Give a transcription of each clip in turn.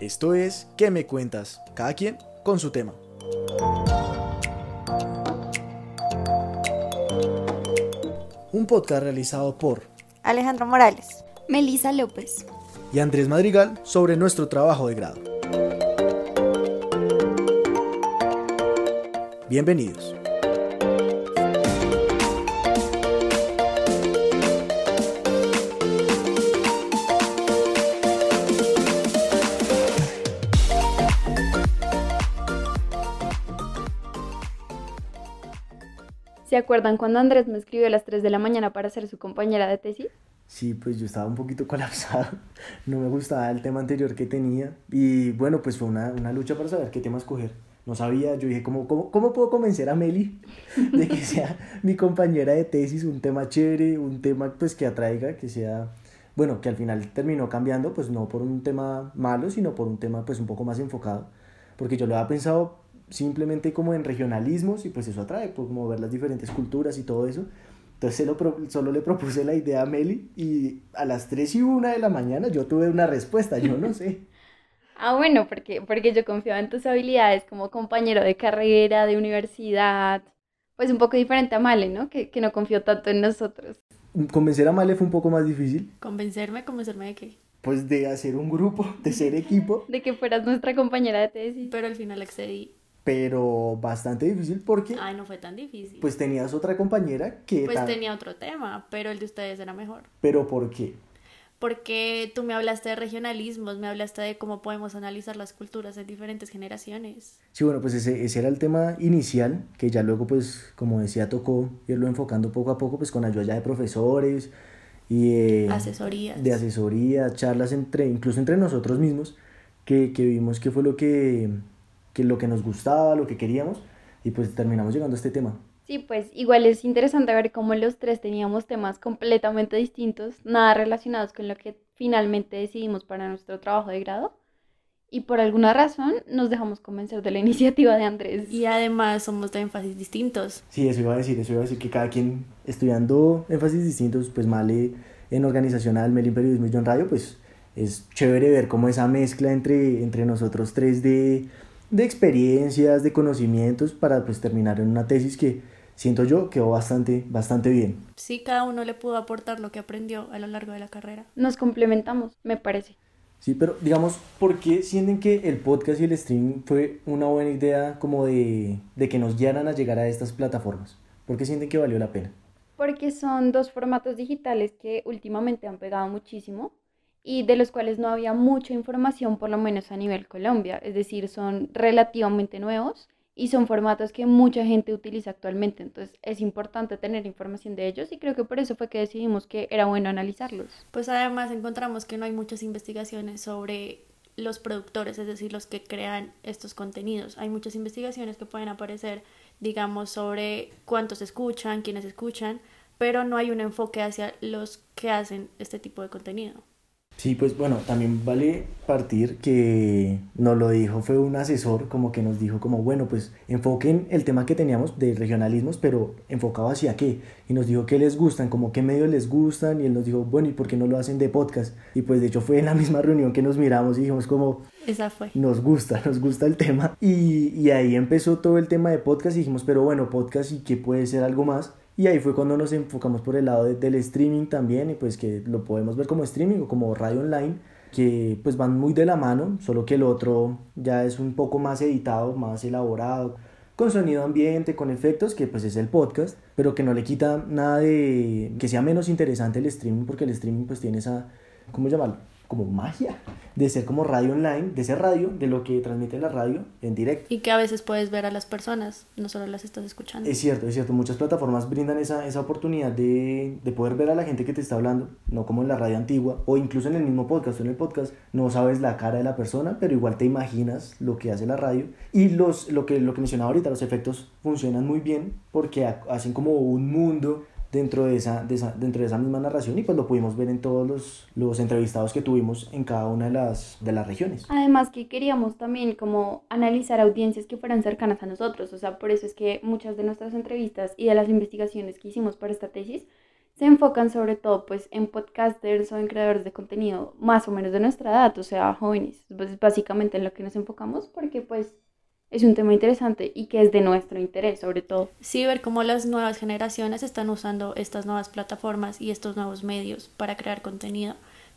Esto es ¿Qué me cuentas? Cada quien con su tema. Un podcast realizado por Alejandro Morales, Melisa López y Andrés Madrigal sobre nuestro trabajo de grado. Bienvenidos. ¿Se acuerdan cuando Andrés me escribió a las 3 de la mañana para ser su compañera de tesis? Sí, pues yo estaba un poquito colapsado, no me gustaba el tema anterior que tenía y bueno, pues fue una, una lucha para saber qué tema escoger. No sabía, yo dije, ¿cómo, cómo, cómo puedo convencer a Meli de que sea mi compañera de tesis, un tema chévere, un tema pues que atraiga, que sea, bueno, que al final terminó cambiando, pues no por un tema malo, sino por un tema pues un poco más enfocado, porque yo lo había pensado simplemente como en regionalismos y pues eso atrae, pues como ver las diferentes culturas y todo eso. Entonces solo le propuse la idea a Meli y a las 3 y 1 de la mañana yo tuve una respuesta, yo no sé. ah, bueno, porque, porque yo confiaba en tus habilidades como compañero de carrera, de universidad, pues un poco diferente a Male, ¿no? Que, que no confió tanto en nosotros. Convencer a Male fue un poco más difícil. ¿Convencerme? ¿Convencerme de qué? Pues de hacer un grupo, de ser equipo. De que fueras nuestra compañera de tesis. Pero al final accedí pero bastante difícil porque... Ay, no fue tan difícil. Pues tenías otra compañera que... Pues tenía otro tema, pero el de ustedes era mejor. ¿Pero por qué? Porque tú me hablaste de regionalismos, me hablaste de cómo podemos analizar las culturas en diferentes generaciones. Sí, bueno, pues ese, ese era el tema inicial, que ya luego, pues, como decía, tocó irlo enfocando poco a poco, pues con ayuda ya de profesores y... Eh, asesorías. De asesoría, charlas entre, incluso entre nosotros mismos, que, que vimos qué fue lo que que lo que nos gustaba, lo que queríamos, y pues terminamos llegando a este tema. Sí, pues igual es interesante ver cómo los tres teníamos temas completamente distintos, nada relacionados con lo que finalmente decidimos para nuestro trabajo de grado. Y por alguna razón nos dejamos convencer de la iniciativa de Andrés. Y además somos de énfasis distintos. Sí, eso iba a decir, eso iba a decir que cada quien estudiando énfasis distintos, pues Male en organizacional, Mel en periodismo y yo en radio, pues es chévere ver cómo esa mezcla entre, entre nosotros tres de de experiencias, de conocimientos para pues terminar en una tesis que siento yo quedó bastante, bastante bien. Sí, cada uno le pudo aportar lo que aprendió a lo largo de la carrera. Nos complementamos, me parece. Sí, pero digamos, ¿por qué sienten que el podcast y el streaming fue una buena idea como de, de que nos guiaran a llegar a estas plataformas? ¿Por qué sienten que valió la pena? Porque son dos formatos digitales que últimamente han pegado muchísimo y de los cuales no había mucha información, por lo menos a nivel Colombia. Es decir, son relativamente nuevos y son formatos que mucha gente utiliza actualmente. Entonces es importante tener información de ellos y creo que por eso fue que decidimos que era bueno analizarlos. Pues además encontramos que no hay muchas investigaciones sobre los productores, es decir, los que crean estos contenidos. Hay muchas investigaciones que pueden aparecer, digamos, sobre cuántos escuchan, quiénes escuchan, pero no hay un enfoque hacia los que hacen este tipo de contenido. Sí, pues bueno, también vale partir que nos lo dijo, fue un asesor como que nos dijo como, bueno, pues enfoquen el tema que teníamos de regionalismos, pero enfocado hacia qué. Y nos dijo qué les gustan, como qué medios les gustan, y él nos dijo, bueno, ¿y por qué no lo hacen de podcast? Y pues de hecho fue en la misma reunión que nos miramos y dijimos como, esa fue. Nos gusta, nos gusta el tema. Y, y ahí empezó todo el tema de podcast y dijimos, pero bueno, podcast y qué puede ser algo más. Y ahí fue cuando nos enfocamos por el lado del streaming también, y pues que lo podemos ver como streaming o como radio online, que pues van muy de la mano, solo que el otro ya es un poco más editado, más elaborado, con sonido ambiente, con efectos, que pues es el podcast, pero que no le quita nada de que sea menos interesante el streaming, porque el streaming pues tiene esa, ¿cómo llamarlo? Como magia de ser como radio online, de ser radio, de lo que transmite la radio en directo. Y que a veces puedes ver a las personas, no solo las estás escuchando. Es cierto, es cierto, muchas plataformas brindan esa, esa oportunidad de, de, poder ver a la gente que te está hablando, no como en la radio antigua, o incluso en el mismo podcast, en el podcast no sabes la cara de la persona, pero igual te imaginas lo que hace la radio. Y los, lo, que, lo que mencionaba ahorita, los efectos funcionan muy bien porque hacen como un mundo dentro de esa, dentro de esa misma narración y pues lo pudimos ver en todos los, los entrevistados que tuvimos en cada una de las, de las regiones. Además que queríamos también como analizar audiencias que fueran cercanas a nosotros, o sea, por eso es que muchas de nuestras entrevistas y de las investigaciones que hicimos para esta tesis se enfocan sobre todo pues en podcasters o en creadores de contenido más o menos de nuestra edad, o sea, jóvenes. Pues básicamente en lo que nos enfocamos porque pues es un tema interesante y que es de nuestro interés sobre todo. Sí, ver cómo las nuevas generaciones están usando estas nuevas plataformas y estos nuevos medios para crear contenido.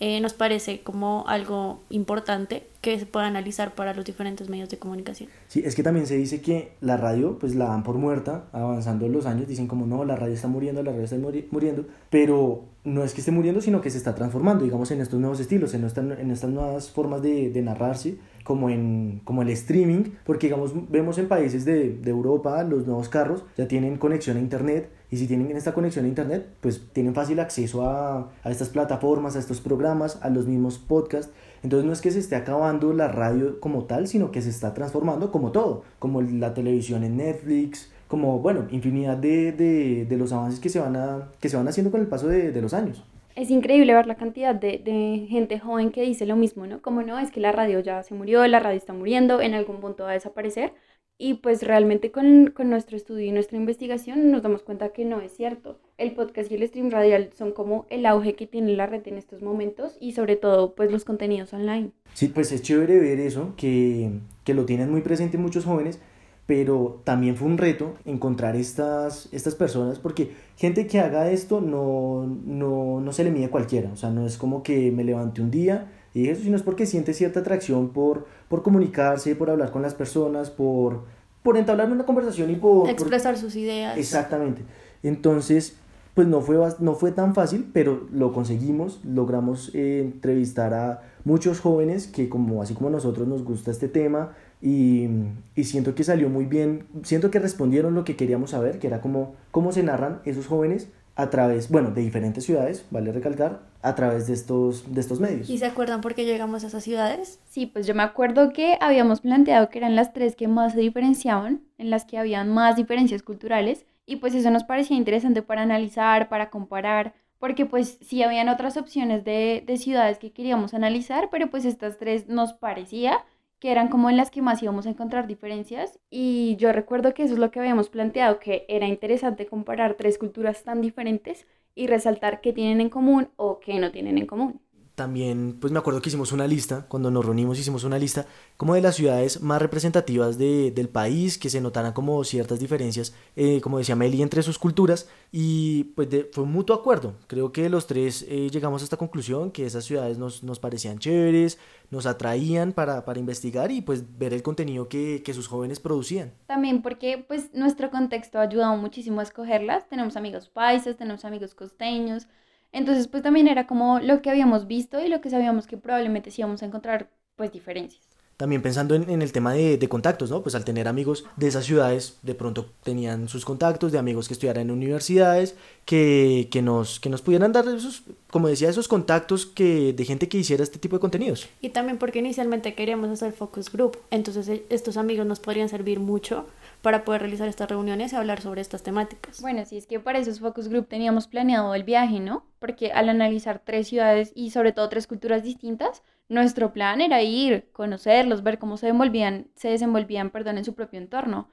Eh, nos parece como algo importante que se pueda analizar para los diferentes medios de comunicación. Sí, es que también se dice que la radio pues la dan por muerta, avanzando los años, dicen como no, la radio está muriendo, la radio está muriendo, pero no es que esté muriendo, sino que se está transformando, digamos, en estos nuevos estilos, en, en estas nuevas formas de, de, narrarse, como en como el streaming, porque digamos, vemos en países de, de Europa, los nuevos carros ya tienen conexión a internet, y si tienen esta conexión a internet, pues tienen fácil acceso a, a estas plataformas, a estos programas, a los mismos podcasts, entonces no es que se esté acabando la radio como tal, sino que se está transformando como todo, como la televisión en Netflix, como, bueno, infinidad de, de, de los avances que se, van a, que se van haciendo con el paso de, de los años. Es increíble ver la cantidad de, de, gente joven que dice lo mismo, ¿no? Como no, es que la radio ya se murió, la radio está muriendo, en algún punto va a desaparecer. Y pues realmente con, con, nuestro estudio y nuestra investigación nos damos cuenta que no es cierto. El podcast y el stream radial son como el auge que tiene la red en estos momentos y sobre todo pues los contenidos online. Sí, pues es chévere ver eso, que, que lo tienen muy presente muchos jóvenes, pero también fue un reto encontrar estas, estas personas, porque gente que haga esto no, no, no se le mide cualquiera, o sea, no es como que me levante un día y eso, sino es porque siente cierta atracción por, por comunicarse, por hablar con las personas, por, por entablar una conversación y por... Expresar por... sus ideas. Exactamente. Entonces, pues no fue, no fue tan fácil, pero lo conseguimos, logramos eh, entrevistar a muchos jóvenes que como así como nosotros nos gusta este tema y, y, siento que salió muy bien, siento que respondieron lo que queríamos saber, que era como cómo se narran esos jóvenes a través, bueno, de diferentes ciudades, vale recalcar, a través de estos, de estos medios. ¿Y se acuerdan por qué llegamos a esas ciudades? Sí, pues yo me acuerdo que habíamos planteado que eran las tres que más se diferenciaban, en las que habían más diferencias culturales, y pues eso nos parecía interesante para analizar, para comparar, porque pues sí habían otras opciones de, de ciudades que queríamos analizar, pero pues estas tres nos parecía que eran como en las que más íbamos a encontrar diferencias y yo recuerdo que eso es lo que habíamos planteado, que era interesante comparar tres culturas tan diferentes y resaltar qué tienen en común o qué no tienen en común también, pues me acuerdo que hicimos una lista, cuando nos reunimos hicimos una lista como de las ciudades más representativas de, del país, que se notaran como ciertas diferencias, eh, como decía Meli, entre sus culturas, y pues fue un mutuo acuerdo. Creo que los tres eh, llegamos a esta conclusión, que esas ciudades nos, nos parecían chéveres, nos atraían para, para, investigar y pues ver el contenido que, que sus jóvenes producían. También porque pues nuestro contexto ha ayudado muchísimo a escogerlas, tenemos amigos paisas, tenemos amigos costeños, entonces, pues también era como lo que habíamos visto y lo que sabíamos que probablemente sí íbamos a encontrar, pues, diferencias. También pensando en, en el tema de, de, contactos, ¿no? Pues al tener amigos de esas ciudades, de pronto tenían sus contactos de amigos que estudiaran en universidades, que, que, nos, que nos pudieran dar esos, como decía, esos contactos que, de gente que hiciera este tipo de contenidos. Y también porque inicialmente queríamos hacer focus group, entonces e, estos amigos nos podrían servir mucho para poder realizar estas reuniones y hablar sobre estas temáticas. Bueno, sí, es que para esos focus group teníamos planeado el viaje, ¿no? Porque al analizar tres ciudades y sobre todo tres culturas distintas, nuestro plan era ir, conocerlos, ver cómo se desenvolvían, se desenvolvían, perdón, en su propio entorno.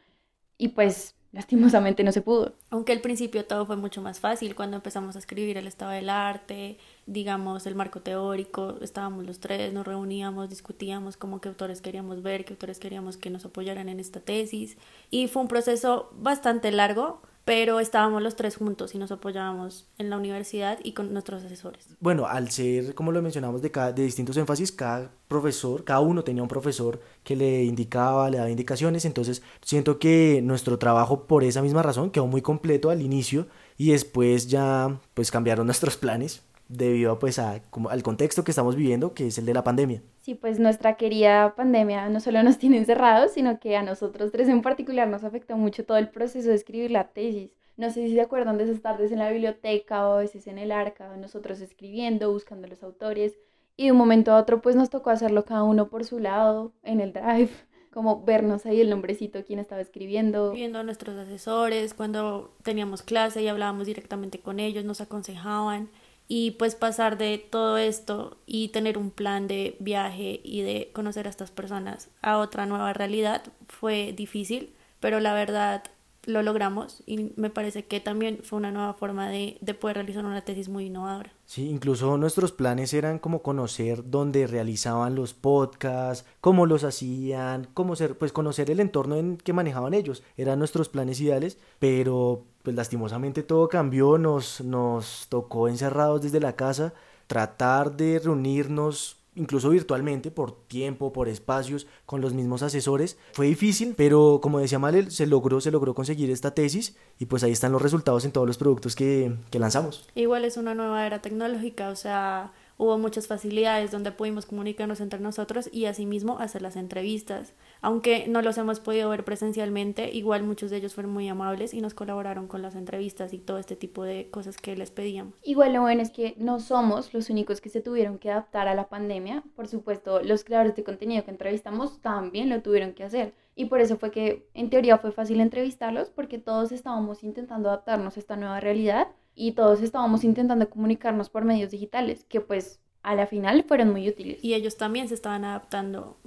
Y pues lastimosamente no se pudo. Aunque al principio todo fue mucho más fácil cuando empezamos a escribir el estado del arte, digamos el marco teórico, estábamos los tres, nos reuníamos, discutíamos como qué autores queríamos ver, qué autores queríamos que nos apoyaran en esta tesis y fue un proceso bastante largo, pero estábamos los tres juntos y nos apoyábamos en la universidad y con nuestros asesores. Bueno, al ser, como lo mencionamos, de, cada, de distintos énfasis, cada profesor, cada uno tenía un profesor que le indicaba, le daba indicaciones, entonces siento que nuestro trabajo por esa misma razón quedó muy completo al inicio y después ya pues cambiaron nuestros planes debido pues a, como, al contexto que estamos viviendo, que es el de la pandemia. Sí, pues nuestra querida pandemia no solo nos tiene encerrados, sino que a nosotros tres en particular nos afectó mucho todo el proceso de escribir la tesis. No sé si se acuerdan de esas tardes en la biblioteca o a veces en el arca, nosotros escribiendo, buscando los autores, y de un momento a otro pues nos tocó hacerlo cada uno por su lado, en el drive, como vernos ahí el nombrecito, quién estaba escribiendo. Viendo a nuestros asesores, cuando teníamos clase y hablábamos directamente con ellos, nos aconsejaban y pues pasar de todo esto y tener un plan de viaje y de conocer a estas personas a otra nueva realidad fue difícil, pero la verdad lo logramos y me parece que también fue una nueva forma de, de, poder realizar una tesis muy innovadora. Sí, incluso nuestros planes eran como conocer dónde realizaban los podcasts, cómo los hacían, cómo ser, pues conocer el entorno en que manejaban ellos. Eran nuestros planes ideales, pero pues lastimosamente todo cambió, nos, nos tocó encerrados desde la casa, tratar de reunirnos incluso virtualmente, por tiempo, por espacios, con los mismos asesores. Fue difícil, pero como decía Malel, se logró, se logró conseguir esta tesis y pues ahí están los resultados en todos los productos que, que lanzamos. Igual es una nueva era tecnológica, o sea, hubo muchas facilidades donde pudimos comunicarnos entre nosotros y asimismo hacer las entrevistas. Aunque no los hemos podido ver presencialmente, igual muchos de ellos fueron muy amables y nos colaboraron con las entrevistas y todo este tipo de cosas que les pedíamos. Igual lo bueno es que no somos los únicos que se tuvieron que adaptar a la pandemia. Por supuesto, los creadores de contenido que entrevistamos también lo tuvieron que hacer. Y por eso fue que en teoría fue fácil entrevistarlos porque todos estábamos intentando adaptarnos a esta nueva realidad y todos estábamos intentando comunicarnos por medios digitales, que pues a la final fueron muy útiles. Y ellos también se estaban adaptando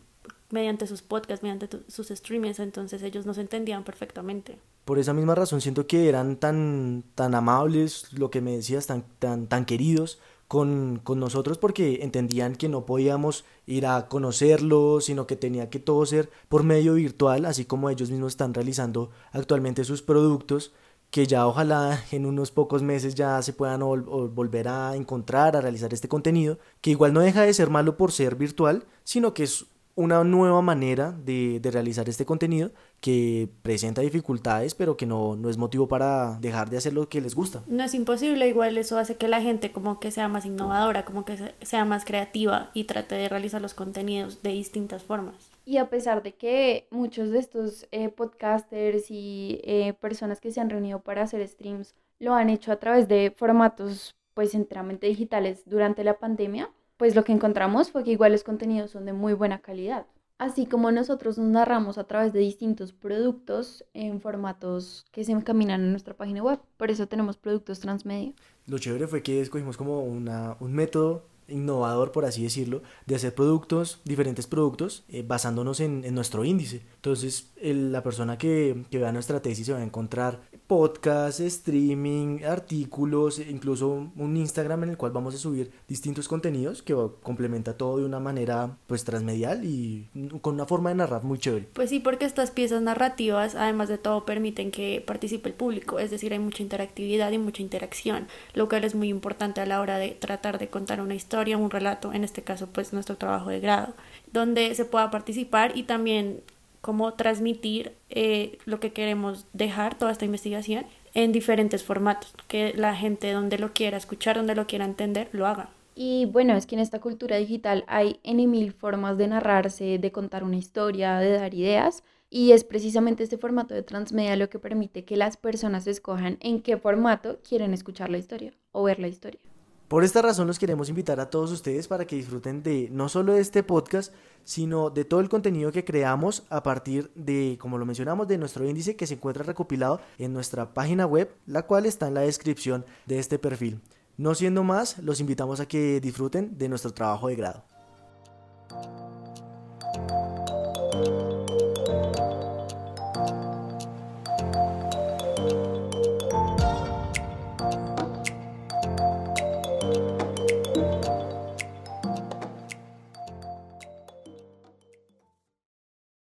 mediante sus podcasts, mediante sus streamings, entonces ellos nos entendían perfectamente. Por esa misma razón siento que eran tan, tan amables, lo que me decías, tan, tan, tan queridos con, con nosotros porque entendían que no podíamos ir a conocerlos, sino que tenía que todo ser por medio virtual, así como ellos mismos están realizando actualmente sus productos que ya ojalá en unos pocos meses ya se puedan volver a encontrar, a realizar este contenido, que igual no deja de ser malo por ser virtual, sino que es una nueva manera de, de, realizar este contenido que presenta dificultades, pero que no, no, es motivo para dejar de hacer lo que les gusta. No es imposible, igual eso hace que la gente como que sea más innovadora, como que sea más creativa y trate de realizar los contenidos de distintas formas. Y a pesar de que muchos de estos eh, podcasters y eh, personas que se han reunido para hacer streams lo han hecho a través de formatos pues enteramente digitales durante la pandemia, pues lo que encontramos fue que igual los contenidos son de muy buena calidad. Así como nosotros nos narramos a través de distintos productos en formatos que se encaminan en nuestra página web. Por eso tenemos productos transmedia. Lo chévere fue que escogimos como una, un método innovador, por así decirlo, de hacer productos, diferentes productos, eh, basándonos en, en, nuestro índice. Entonces, el, la persona que, que, vea nuestra tesis se va a encontrar podcast, streaming, artículos, e incluso un Instagram en el cual vamos a subir distintos contenidos que complementa todo de una manera pues transmedial y con una forma de narrar muy chévere. Pues sí, porque estas piezas narrativas, además de todo, permiten que participe el público, es decir, hay mucha interactividad y mucha interacción, lo cual es muy importante a la hora de tratar de contar una historia un relato, en este caso pues nuestro trabajo de grado, donde se pueda participar y también cómo transmitir eh, lo que queremos dejar, toda esta investigación, en diferentes formatos, que la gente donde lo quiera escuchar, donde lo quiera entender, lo haga. Y bueno, es que en esta cultura digital hay en mil formas de narrarse, de contar una historia, de dar ideas, y es precisamente este formato de transmedia lo que permite que las personas escojan en qué formato quieren escuchar la historia o ver la historia. Por esta razón los queremos invitar a todos ustedes para que disfruten de no solo de este podcast, sino de todo el contenido que creamos a partir de, como lo mencionamos, de nuestro índice que se encuentra recopilado en nuestra página web, la cual está en la descripción de este perfil. No siendo más, los invitamos a que disfruten de nuestro trabajo de grado.